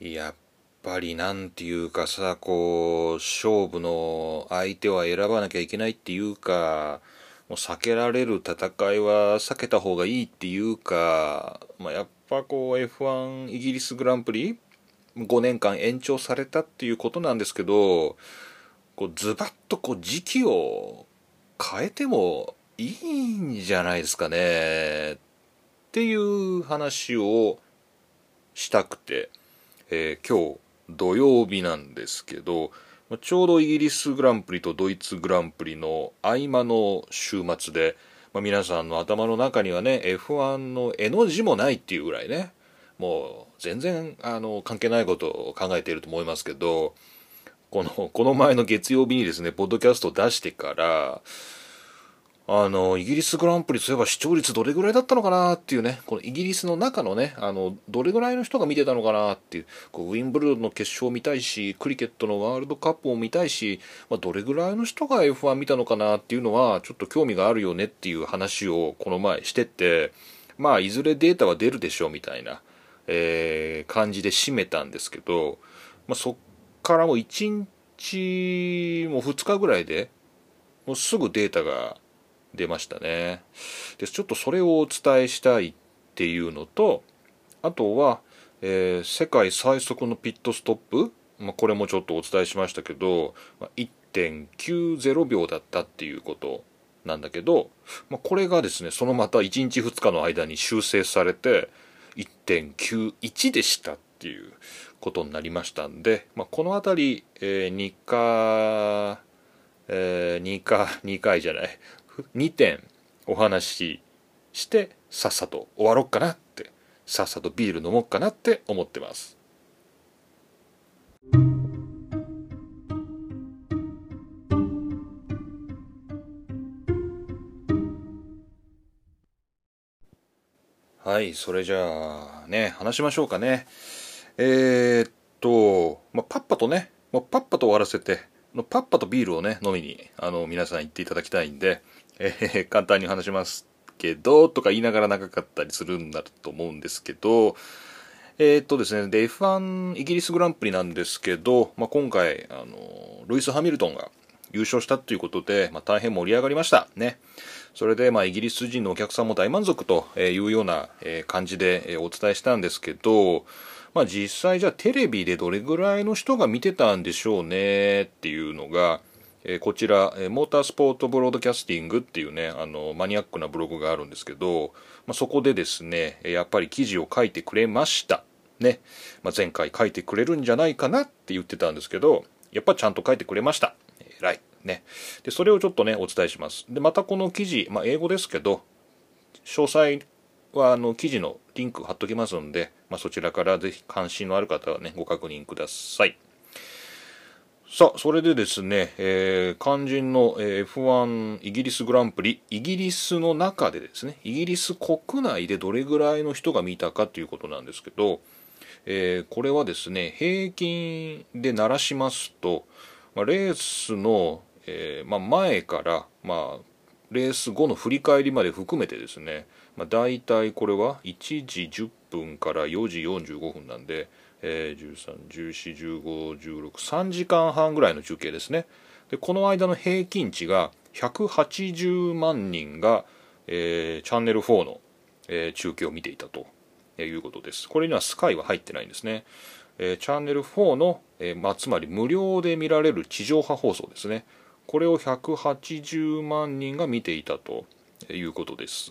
やっぱりなんていうかさこう勝負の相手は選ばなきゃいけないっていうかもう避けられる戦いは避けた方がいいっていうか、まあ、やっぱこう F1 イギリスグランプリ5年間延長されたっていうことなんですけどこうズバッとこう時期を変えてもいいんじゃないですかねっていう話をしたくて。えー、今日土曜日なんですけど、ちょうどイギリスグランプリとドイツグランプリの合間の週末で、まあ、皆さんの頭の中にはね F1 の絵の字もないっていうぐらいねもう全然あの関係ないことを考えていると思いますけどこのこの前の月曜日にですねポッドキャストを出してからあの、イギリスグランプリそういえば視聴率どれぐらいだったのかなっていうね、このイギリスの中のね、あの、どれぐらいの人が見てたのかなっていう、こうウィンブルドンの決勝を見たいし、クリケットのワールドカップを見たいし、まあ、どれぐらいの人が F1 見たのかなっていうのは、ちょっと興味があるよねっていう話をこの前してて、まあ、いずれデータは出るでしょうみたいな、えー、感じで締めたんですけど、まあ、そっからもう1日も2日ぐらいで、もうすぐデータが出ましたね。でちょっとそれをお伝えしたいっていうのとあとは、えー、世界最速のピットストップ、まあ、これもちょっとお伝えしましたけど、まあ、1.90秒だったっていうことなんだけど、まあ、これがですねそのまた1日2日の間に修正されて1.91でしたっていうことになりましたんで、まあ、この辺り、えー、2回、えー、2回2回じゃない。2点お話ししてさっさと終わろっかなってさっさとビール飲もうかなって思ってます。はいそれじゃあね話しましょうかね。えー、っと、まあ、パッパとねもうパッパと終わらせてパッパとビールをね飲みにあの皆さん行っていただきたいんでえー、簡単に話しますけど、とか言いながら長かったりするんだと思うんですけど、えー、っとですね、で、F1 イギリスグランプリなんですけど、まあ、今回、あの、ルイス・ハミルトンが優勝したということで、まあ、大変盛り上がりました。ね。それで、まあ、イギリス人のお客さんも大満足というような感じでお伝えしたんですけど、まあ、実際じゃあテレビでどれぐらいの人が見てたんでしょうねっていうのが、えこちら、えモータースポートブロードキャスティングっていうねあのマニアックなブログがあるんですけど、まあ、そこでですねやっぱり記事を書いてくれました。ね、まあ、前回書いてくれるんじゃないかなって言ってたんですけどやっぱちゃんと書いてくれました。偉い。ね。でそれをちょっとねお伝えします。でまたこの記事、まあ、英語ですけど詳細はあの記事のリンク貼っときますんで、まあ、そちらからぜひ関心のある方はねご確認ください。さあ、それでですね、えー、肝心の、F1 イギリスグランプリ、イギリスの中でですね、イギリス国内でどれぐらいの人が見たかということなんですけど、えー、これはですね、平均で鳴らしますと、まあ、レースの、えまあ、前から、まあ、レース後の振り返りまで含めてですね、まあ、大体これは1時10分から4時45分なんで、えー、13141516時間半ぐらいの中継ですね。でこの間の平均値が180万人が、えー、チャンネル4の、えー、中継を見ていたということです。これにはスカイは入ってないんですね、えー、チャンネル4の、えまあ、つまり無料で見られる地上波放送ですね。これを180万人が見ていたということです。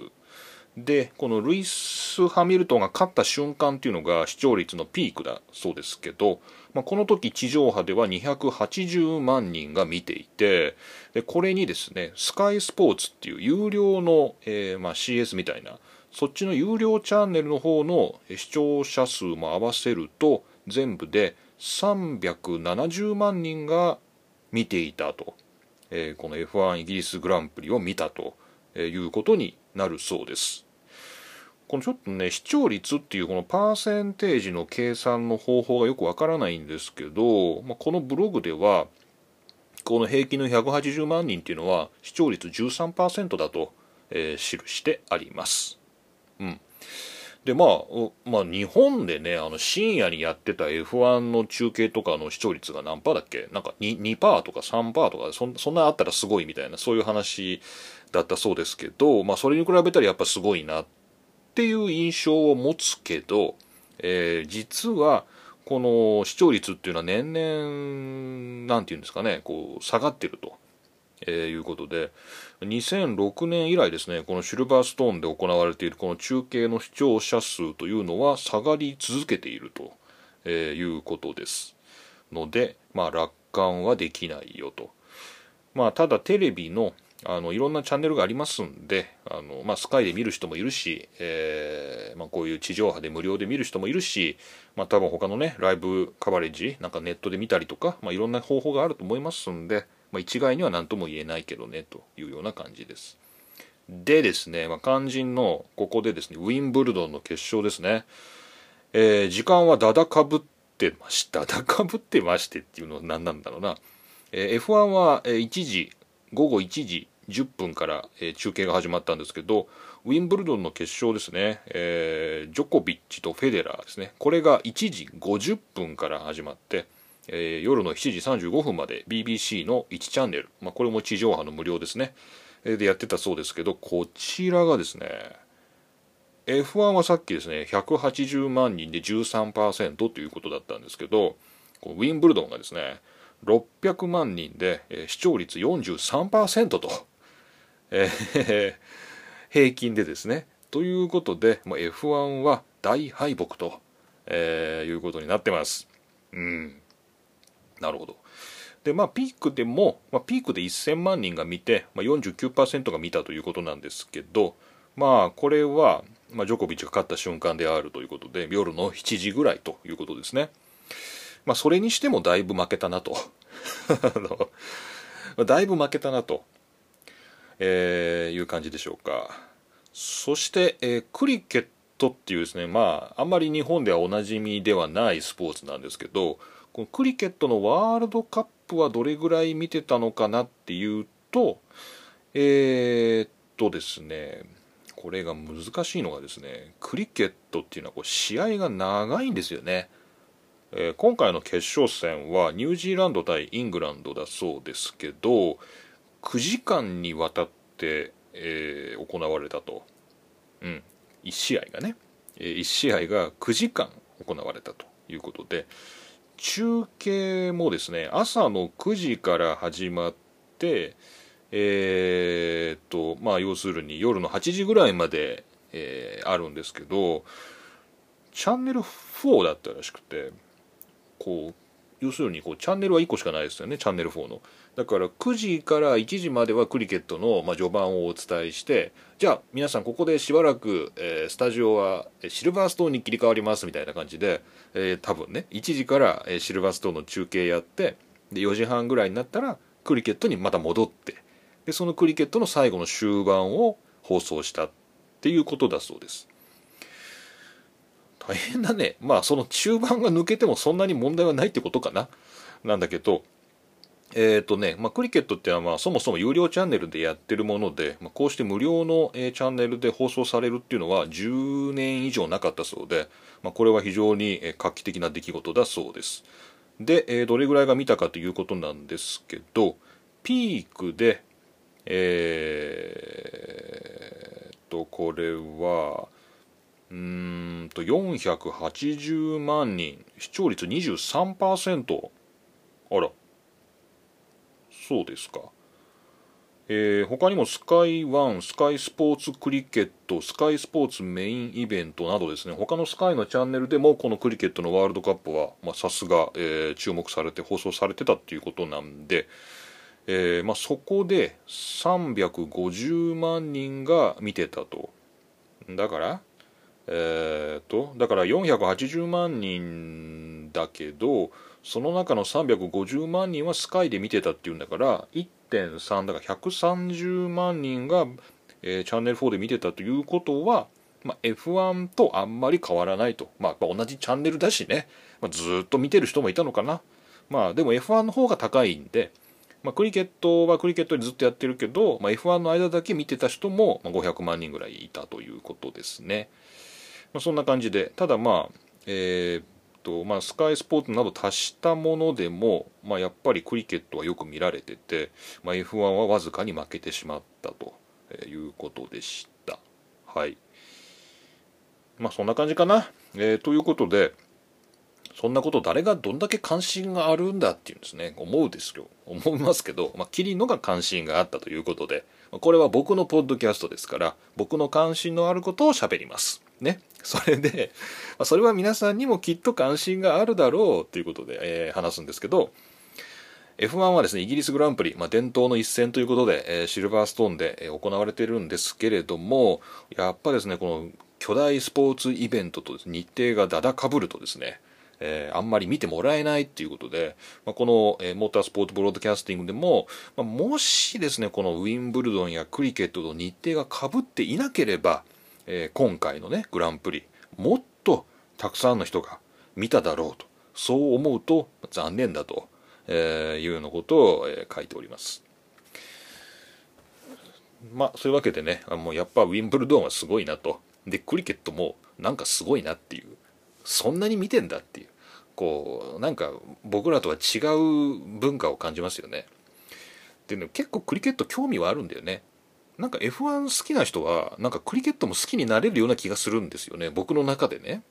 でこのルイス・ハミルトンが勝った瞬間っていうのが視聴率のピークだそうですけど、まあ、この時地上波では280万人が見ていてでこれにですねスカイスポーツっていう有料の、えー、まあ、CS みたいなそっちの有料チャンネルの方の視聴者数も合わせると全部で370万人が見ていたと、えー、この F1 イギリスグランプリを見たということになるそうです。このちょっとね視聴率っていうこのパーセンテージの計算の方法がよくわからないんですけど、まあ、このブログではこの平均の180万人っていうのは視聴率13%だと、えー、記してあります。うん、でまあ、まあ、日本でねあの深夜にやってた F1 の中継とかの視聴率が何パーだっけ？なんか 2%, 2とか3%とかそそんなあったらすごいみたいなそういう話だったそうですけど、まあ、それに比べたらやっぱすごいなっっていう印象を持つけど、えー、実はこの視聴率っていうのは年々なんていうんですかねこう下がってると。えー、いうことで2006年以来ですねこのシルバーストーンで行われているこの中継の視聴者数というのは下がり続けていると、えー、いうことですのでまあ楽観はできないよとまあただテレビのあのいろんなチャンネルがありますんであの、まあ、スカイで見る人もいるし、えーまあ、こういう地上波で無料で見る人もいるし、まあ、多分他のねライブカバレッジなんかネットで見たりとか、まあ、いろんな方法があると思いますんで、ま、一概には何とも言えないけどねというような感じです。でですね、ま、肝心のここでですねウィンブルドンの決勝ですね、えー、時間はだだかぶってました。だだかぶってましてっていうのは何なんだろうな、えー、F1 は1時午後1時10分から、えー、中継が始まったんですけどウィンブルドンの決勝ですね、えー、ジョコビッチとフェデラーですね。これが1時50分から始まってえー、夜の7時35分まで BBC の1チャンネル、まあ、これも地上波の無料ですね、え、でやってたそうですけどこちらがですね F1 はさっきですね180万人で13%ということだったんですけどウィンブルドンがですね600万人で、えー、視聴率43%と、えー、平均でですねということで、まあ、F1 は大敗北と、えー、いうことになってます。うんなるほど。で、まあ、ピークでも、まあ、ピークで1000万人が見て、まあ、49%が見たということなんですけど、まあ、これは、まあ、ジョコビッチが勝った瞬間であるということで、夜の7時ぐらいということですね。まあ、それにしてもだいぶ負けたなと。だいぶ負けたなと、えー、いう感じでしょうか。そして、えー、クリケットっていうですね、まあ、あんまり日本ではおなじみではないスポーツなんですけど、このクリケットのワールドカップはどれぐらい見てたのかなっていうとえー、っとですねこれが難しいのがですねクリケットっていうのはこう試合が長いんですよね、えー、今回の決勝戦はニュージーランド対イングランドだそうですけど9時間にわたって、えー、行われたと、うん、1試合がね、えー、1試合が9時間行われたということで中継もですね朝の9時から始まってえー、っとまあ要するに夜の8時ぐらいまで、えー、あるんですけどチャンネル4だったらしくてこう要するにこうチャンネルは1個しかないですよねチャンネル4の。だから9時から1時まではクリケットの、まあ、序盤をお伝えしてじゃあ皆さんここでしばらく、えー、スタジオはシルバーストーンに切り替わりますみたいな感じで、えー、多分ね1時から、え、シルバーストーンの中継やってで4時半ぐらいになったらクリケットにまた戻ってでそのクリケットの最後の終盤を放送したっていうことだそうです。大変だねまあその中盤が抜けてもそんなに問題はないってことかななんだけどえーとねまあ、クリケットってのはまあそもそも有料チャンネルでやってるもので、まあ、こうして無料の、えー、チャンネルで放送されるっていうのは10年以上なかったそうで、まあ、これは非常に、えー、画期的な出来事だそうです。で、えー、どれぐらいが見たかということなんですけどピークでえー、とこれはうんと480万人視聴率23%あらそうですか。えー、他にもスカイワン、スカイスポーツクリケット、スカイスポーツメインイベントなどですね、他のスカイのチャンネルでもこのクリケットのワールドカップはさすが、え、注目されて放送されてたっていうことなんで、えー、まあ、そこで350万人が見てたと。だから、えー、と、だから480万人だけど、その中の350万人はスカイで見てたっていうんだから1.3だから130万人が、えー、チャンネル4で見てたということは、まあ、F1 とあんまり変わらないと、まあ、同じチャンネルだしね、まあ、ずっと見てる人もいたのかな。まあでも F1 の方が高いんで、まあ、クリケットはクリケットでずっとやってるけど、まあ、F1 の間だけ見てた人も500万人ぐらいいたということですね。まあ、そんな感じでただまあえー、っとまあスカイスポーツなど足したものでも、まあ、やっぱりクリケットはよく見られてて、まあ、F1 はわずかに負けてしまったということでした。はい。まあそんな感じかな、えー、ということでそんなこと誰がどんだけ関心があるんだっていうんですね。思うですよ。思いますけど、まあ、キリノが関心があったということでこれは僕のポッドキャストですから僕の関心のあることを喋ります。ね。それで、ま、それは皆さんにもきっと関心があるだろうということで、えー、話すんですけど F1 はですね、イギリスグランプリ、まあ、伝統の一戦ということで、えー、シルバーストーンで、え、行われているんですけれども、やっぱですね、この巨大スポーツイベントと日程がだだかぶるとですね、えー、あんまり見てもらえないっていうことで、まあ、この、えー、モータースポーツブロードキャスティングでも、まあ、もしですね、このウィンブルドンやクリケットと日程がかぶっていなければ、えー、今回のね、グランプリ、もっとたくさんの人が見ただろうと、そう思うと残念だと、えー、いうようなことを、えー、書いております。まあ、そういうわけでね、もうやっぱウィンブルドンはすごいなと。で、クリケットもなんかすごいなっていう。そんなに見てんだっていうこうなんか僕らとは違う文化を感じますよねでね結構クリケット興味はあるんだよねなんか F1 好きな人はなんかクリケットも好きになれるような気がするんですよね。僕の中でね。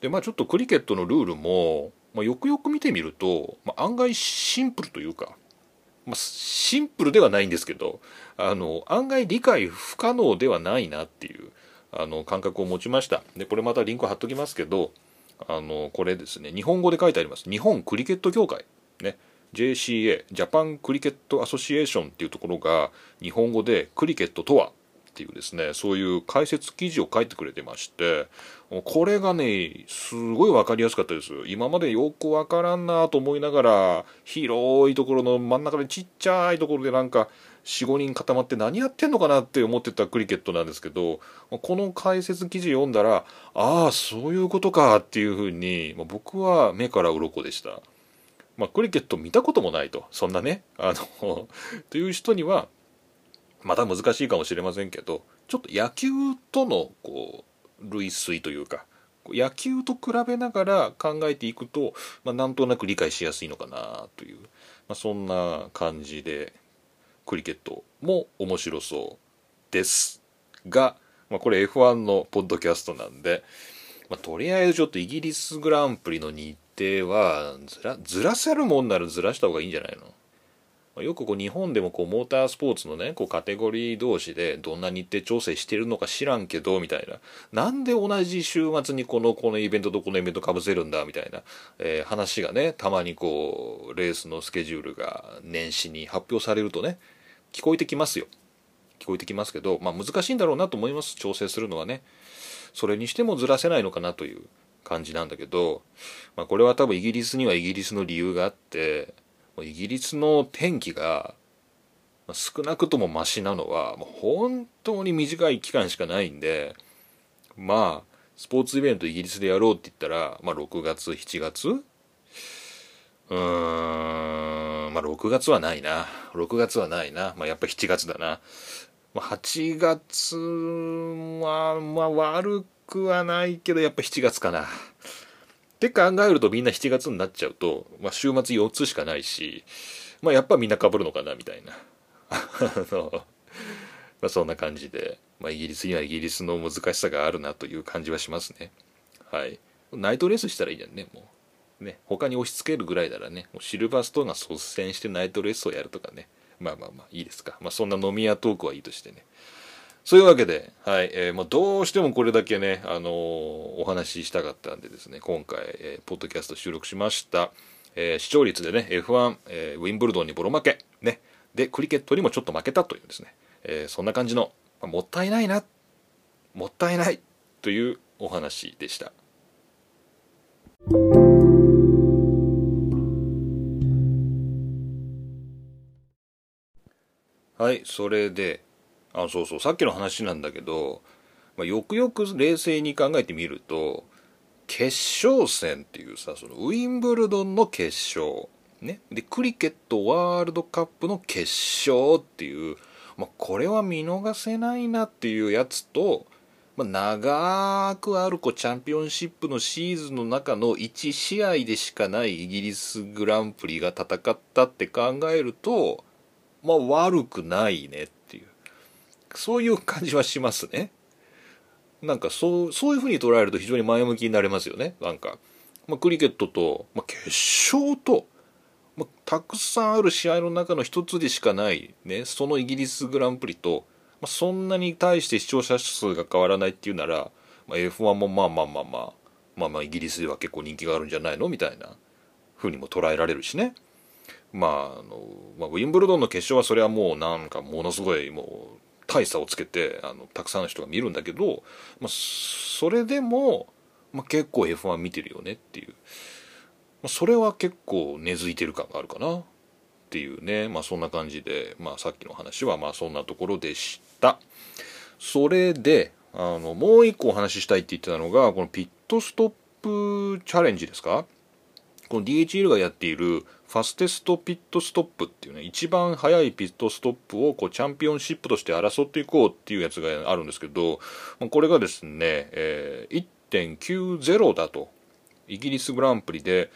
でまあちょっとクリケットのルールも、まあ、よくよく見てみると、まあ、案外シンプルというか、まあ、シンプルではないんですけどあの案外理解不可能ではないなっていうあの感覚を持ちました。でこれまたリンク貼っときますけどあのこれですね。日本語で書いてあります。日本クリケット協会。ね。JCA Japan Cricket Association っていうところが日本語でクリケットとはっていうですねそういう解説記事を書いてくれてましてこれがねすごい分かりやすかったです今までよく分からんなと思いながら広いところの真ん中でちっちゃいところでなんか45人固まって何やってんのかなって思ってたクリケットなんですけどこの解説記事読んだらああそういうことかっていうふうに僕は目から鱗でした。まあ、クリケット見たこともないと。そんなね。あの という人にはまた難しいかもしれませんけどちょっと野球とのこう類推というか野球と比べながら考えていくと、まあ、なんとなく理解しやすいのかなという、まあ、そんな感じでクリケットも面白そうですが、まあ、これ F1 のポッドキャストなんで、まあ、とりあえずちょっとイギリスグランプリの日程はずらずらせるもんならずらした方がいいんじゃないの？よくこう日本でもこうモータースポーツのねこうカテゴリー同士でどんな日程調整してるのか知らんけどみたいな。なんで同じ週末にこのこのイベントとこのイベントかぶせるんだ？みたいな、えー、話がねたまにこうレースのスケジュールが年始に発表されるとね聞こえてきますよ。聞こえてきますけど、まあ、難しいんだろうなと思います。調整するのはね。それにしてもずらせないのかなという。感じなんだけど、まあ、これは多分イギリスにはイギリスの理由があってイギリスの天気が少なくともマシなのはもう本当に短い期間しかないんでまあスポーツイベントイギリスでやろうって言ったら、まあ、6月7月？うーんまあ6月はないな。6月はないな、まあ、やっぱ7月だな、8月はまあ悪くはないけどやっぱ7月かな。って考えるとみんな7月になっちゃうと、まあ、週末4つしかないし、まあ、やっぱみんなかぶるのかなみたいな。あの、まあ、そんな感じで、まあ、イギリスにはイギリスの難しさがあるなという感じはしますね。はい。ナイトレースしたらいいじゃんねもう。ね他に押し付けるぐらいならねもうシルバーストーンが率先してナイトレースをやるとかね。まあまあまあいいですか、まあ、そんな飲み屋トークはいいとしてね。そういうわけで、はい、えー、まあ、どうしてもこれだけね、あのー、お話ししたかったんでですね、今回、えー、ポッドキャスト収録しました。えー、視聴率でね、F1、えー、ウィンブルドンにボロ負け、ね、で、クリケットにもちょっと負けたというですね、えー、そんな感じの、まあ、もったいないな、もったいないというお話でした。はい、それで、あそうそうさっきの話なんだけど、まあ、よくよく冷静に考えてみると決勝戦っていうさそのウィンブルドンの決勝、ね、でクリケットワールドカップの決勝っていう、まあ、これは見逃せないなっていうやつと、まあ、長くあるこうチャンピオンシップのシーズンの中の1試合でしかないイギリスグランプリが戦ったって考えると、まあ、悪くないねっそういう感じはしますね。なんかそうそういうふうに捉えると非常に前向きになれますよね。なんか、まあ、クリケットと、まあ、決勝と、まあ、たくさんある試合の中の一つでしかないねそのイギリスグランプリと、まあ、そんなに対して視聴者数が変わらないっていうなら、まあ、F1 もまあまあまあまあまあまあイギリスでは結構人気があるんじゃないの？みたいなふうにも捉えられるしね。まああの、まあ、ウィンブルドンの決勝はそれはもうなんかものすごいもう大差をつけてあのたくさんの人が見るんだけど、まあ、それでも、まあ、結構 F1 見てるよねっていう、まあ、それは結構根付いてる感があるかな。っていうね、まあ、そんな感じで、まあ、さっきの話はまあそんなところでした。それであのもう一個お話ししたいって言ってたのがこのピットストップチャレンジですか？この DHL がやっているファステストピットストップっていうね一番速いピットストップをこうチャンピオンシップとして争っていこうっていうやつがあるんですけどこれがですね、えー、1.90だとイギリスグランプリで、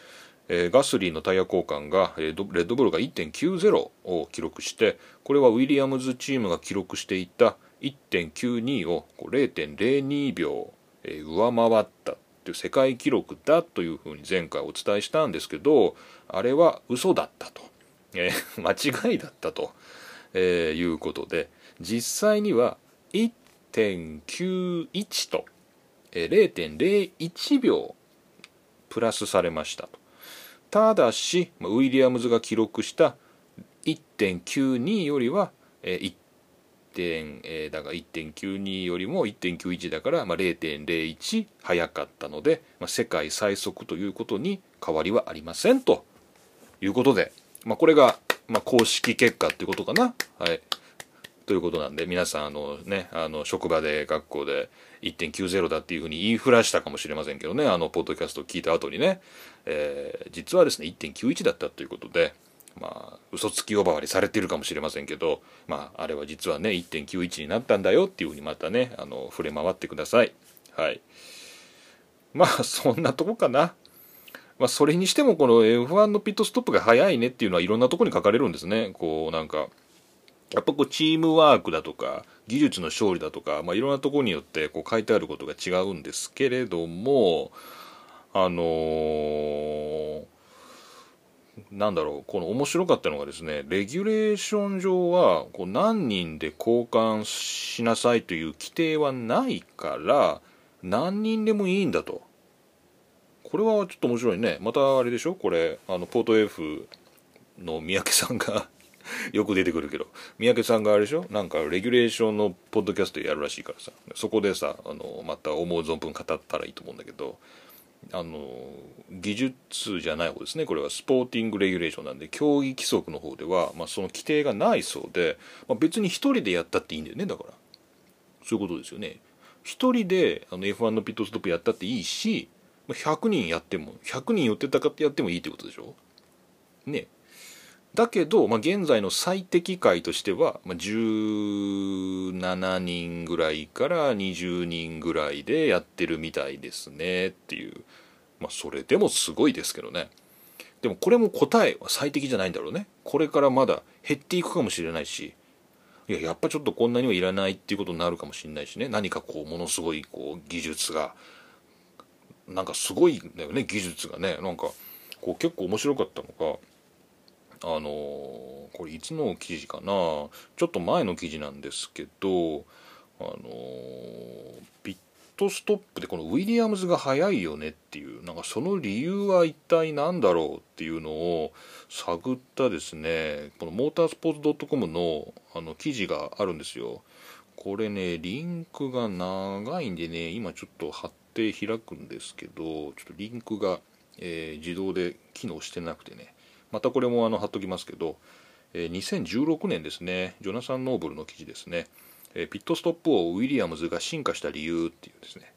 えー、ガスリーのタイヤ交換が、えー、レッドブルが1.90を記録してこれはウィリアムズチームが記録していた1.92を0.02秒、えー、上回ったっていう世界記録だというふうに前回お伝えしたんですけどあれは嘘だったと、えー、間違いだったと、えー、いうことで実際には1.91と、えー、0.01秒プラスされましたと。ただしウィリアムズが記録した1.92よりは、えー、点、えー、だが1.92よりも1.91だから、まあ、0.01早かったので、まあ、世界最速ということに変わりはありませんと。いうことで、まあ、これが、ま、公式結果っていうことかな。はい。ということなんで皆さんあのねあの職場で学校で1.90だっていうふうに言いふらしたかもしれませんけどね。あのポッドキャストを聞いた後にね、えー、実はですね1.91だったということでまあ嘘つき呼ばわりされてるかもしれませんけどまああれは実はね1.91になったんだよっていうふうにまたねあの触れ回ってください。はい。まあそんなとこかな。まあそれにしてもこの F1 のピットストップが早いねっていうのはいろんなとこに書かれるんですね。こうなんかやっぱこうチームワークだとか技術の勝利だとか、まあ、いろんなとこによってこう書いてあることが違うんですけれどもあのーなんだろうこの面白かったのがですねレギュレーション上はこう何人で交換しなさいという規定はないから何人でもいいんだと。これはちょっと面白いね。またあれでしょ？これあのポート F の三宅さんが よく出てくるけど。三宅さんがあれでしょ？なんかレギュレーションのポッドキャストやるらしいからさ。そこでさあのまた思う存分語ったらいいと思うんだけど。あの技術じゃない方ですね。これはスポーティングレギュレーションなんで競技規則の方では、まあ、その規定がないそうで、まあ、別に1人でやったっていいんだよね。だから。そういうことですよね。1人であの F1 のピットストップやったっていいし100人やっても100人寄ってたかってやってもいいってことでしょ？ね。だけど、まあ、現在の最適解としては、まあ、17人ぐらいから20人ぐらいでやってるみたいですねっていう、まあ、それでもすごいですけどね。でもこれも答えは最適じゃないんだろうね。これからまだ減っていくかもしれないし。いややっぱちょっとこんなにはいらないっていうことになるかもしれないしね。何かこうものすごいこう技術が。なんかすごいんだよね技術がね。なんかこう結構面白かったのがあのこれいつの記事かな。ちょっと前の記事なんですけどあのピットストップでこのウィリアムズが速いよねっていうなんかその理由は一体何だろうっていうのを探ったですねこのモータースポーツ .com のあの記事があるんですよ。これねリンクが長いんでね今ちょっと貼って開くんですけどちょっとリンクが、えー、自動で機能してなくてね。またこれもあの貼っときますけど、え、2016年ですねジョナサン・ノーブルの記事ですね、え、ピットストップをウィリアムズが進化した理由っていうですね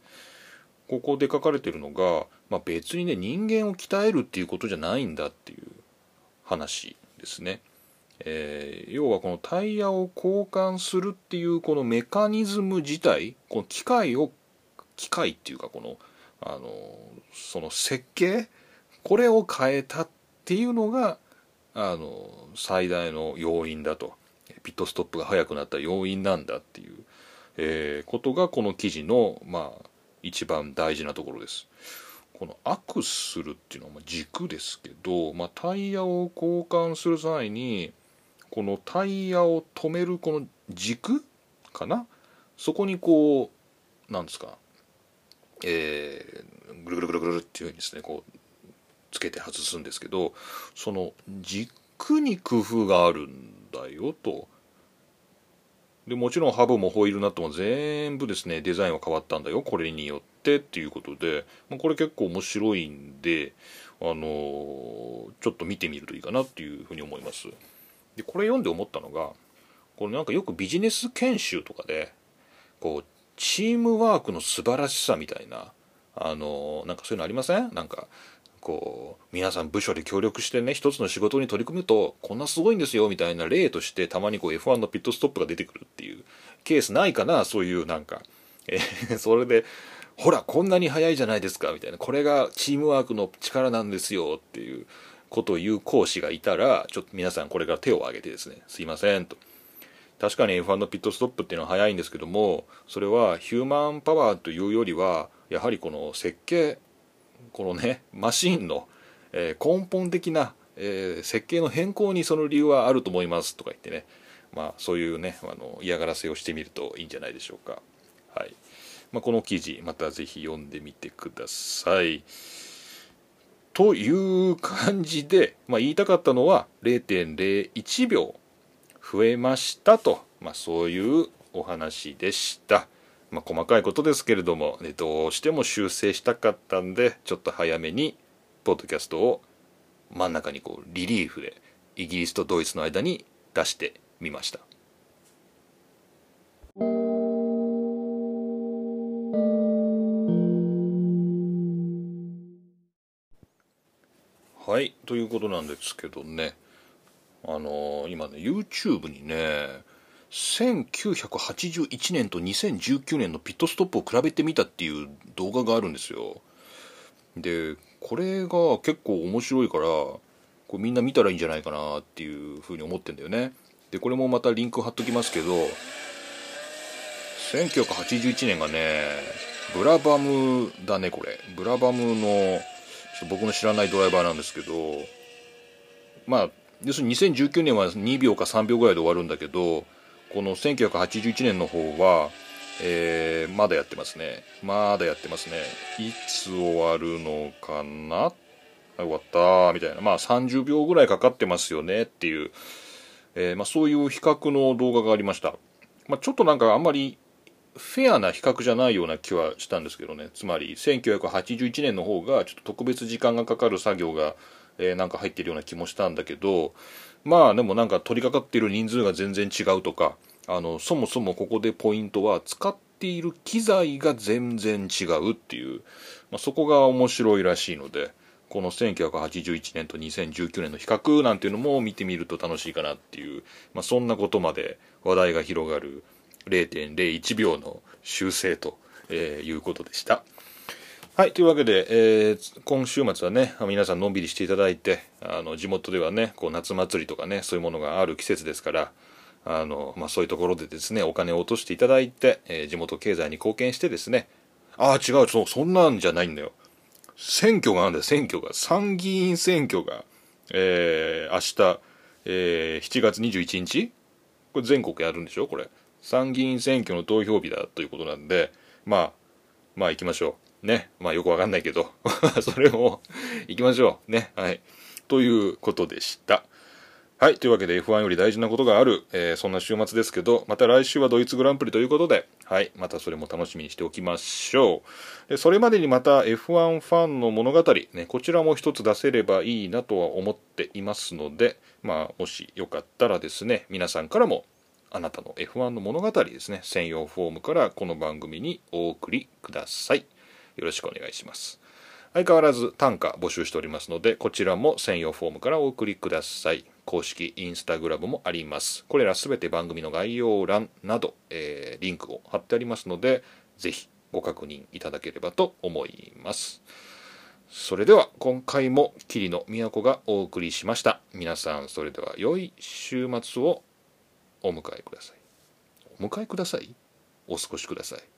ここで書かれてるのが、まあ、別にね人間を鍛えるっていうことじゃないんだっていう話ですね。えー、要はこのタイヤを交換するっていうこのメカニズム自体この機械を機械っていうかこのあのその設計これを変えたっっていうのがあの最大の要因だとピットストップが速くなった要因なんだっていう、えー、ことがこの記事のまあ一番大事なところです。このアクするっていうのは軸ですけど、まあ、タイヤを交換する際にこのタイヤを止めるこの軸かな？そこにこうなんですかえー、ぐるぐるぐるぐるっていうふうにですねこうつけて外すんですけどその軸に工夫があるんだよと。でもちろんハブもホイールナットも全部ですねデザインは変わったんだよこれによってっていうことで、まあ、これ結構面白いんであのー、ちょっと見てみるといいかなっていうふうに思います。でこれ読んで思ったのがこれなんかよくビジネス研修とかでこうチームワークの素晴らしさみたいなあの、なんかそういうのありません？なんかこう皆さん部署で協力してね一つの仕事に取り組むとこんなすごいんですよみたいな例としてたまにこう F1 のピットストップが出てくるっていうケースないかなそういうなんか、えー、それでほらこんなに早いじゃないですかみたいな。これがチームワークの力なんですよっていうことを言う講師がいたらちょっと皆さんこれから手を挙げてですねすいませんと。確かに F1 のピットストップっていうのは早いんですけどもそれはヒューマンパワーというよりはやはりこの設計このねマシンの、えー、根本的な、えー、設計の変更にその理由はあると思いますとか言ってね。まあそういうねあの嫌がらせをしてみるといいんじゃないでしょうか。はい、まあ、この記事また是非読んでみてください。という感じで、まあ、言いたかったのは0.01秒増えましたと、まあ、そういうお話でした。まあ、細かいことですけれども、ね、どうしても修正したかったんでちょっと早めにポッドキャストを真ん中にこうリリーフでイギリスとドイツの間に出してみました。はいということなんですけどねあのー、今ね YouTube にね1981年と2019年のピットストップを比べてみたっていう動画があるんですよ。でこれが結構面白いからこれみんな見たらいいんじゃないかなっていうふうに思ってんだよね。でこれもまたリンク貼っときますけど1981年がねブラバムだねこれ。ブラバムの僕の知らないドライバーなんですけどまあ要するに2019年は2秒か3秒ぐらいで終わるんだけどこの1981年の方は、えー、まだやってますね。まだやってますね。いつ終わるのかな？終わったみたいな。まあ30秒ぐらいかかってますよねっていう、えー、まあ、そういう比較の動画がありました、まあ、ちょっとなんかあんまりフェアな比較じゃないような気はしたんですけどね。つまり1981年の方がちょっと特別時間がかかる作業が、えー、なんか入ってるような気もしたんだけどまあでもなんか取り掛かっている人数が全然違うとかあのそもそもここでポイントは使っている機材が全然違うっていう、まあ、そこが面白いらしいのでこの1981年と2019年の比較なんていうのも見てみると楽しいかなっていう、まあ、そんなことまで話題が広がる0.01秒の修正と、えー、いうことでした。はい。というわけで、えー、今週末はね、皆さんのんびりしていただいて、あの、地元ではね、こう、夏祭りとかね、そういうものがある季節ですから、あの、まあ、そういうところでですね、お金を落としていただいて、えー、地元経済に貢献してですね、ああ、違う、そう、そんなんじゃないんだよ。選挙があるんだよ、選挙が。参議院選挙が、えー、明日、えー、7月21日これ全国やるんでしょこれ。参議院選挙の投票日だということなんで、まあ、まあ行きましょう。ね。まあよくわかんないけど、それも行きましょう。ね。はい。ということでした。はい。というわけで F1 より大事なことがある、えー、そんな週末ですけど、また来週はドイツグランプリということで、はい。またそれも楽しみにしておきましょう。でそれまでにまた F1 ファンの物語、ね、こちらも一つ出せればいいなとは思っていますので、まあ、もしよかったらですね、皆さんからもあなたの F1 の物語ですね、専用フォームからこの番組にお送りください。よろしくお願いします。相変わらず短歌募集しておりますのでこちらも専用フォームからお送りください。公式インスタグラムもあります。これらすべて番組の概要欄など、えー、リンクを貼ってありますのでぜひご確認いただければと思います。それでは今回も桐野都がお送りしました。皆さんそれでは良い週末をお迎えください。お迎えください？お過ごしください。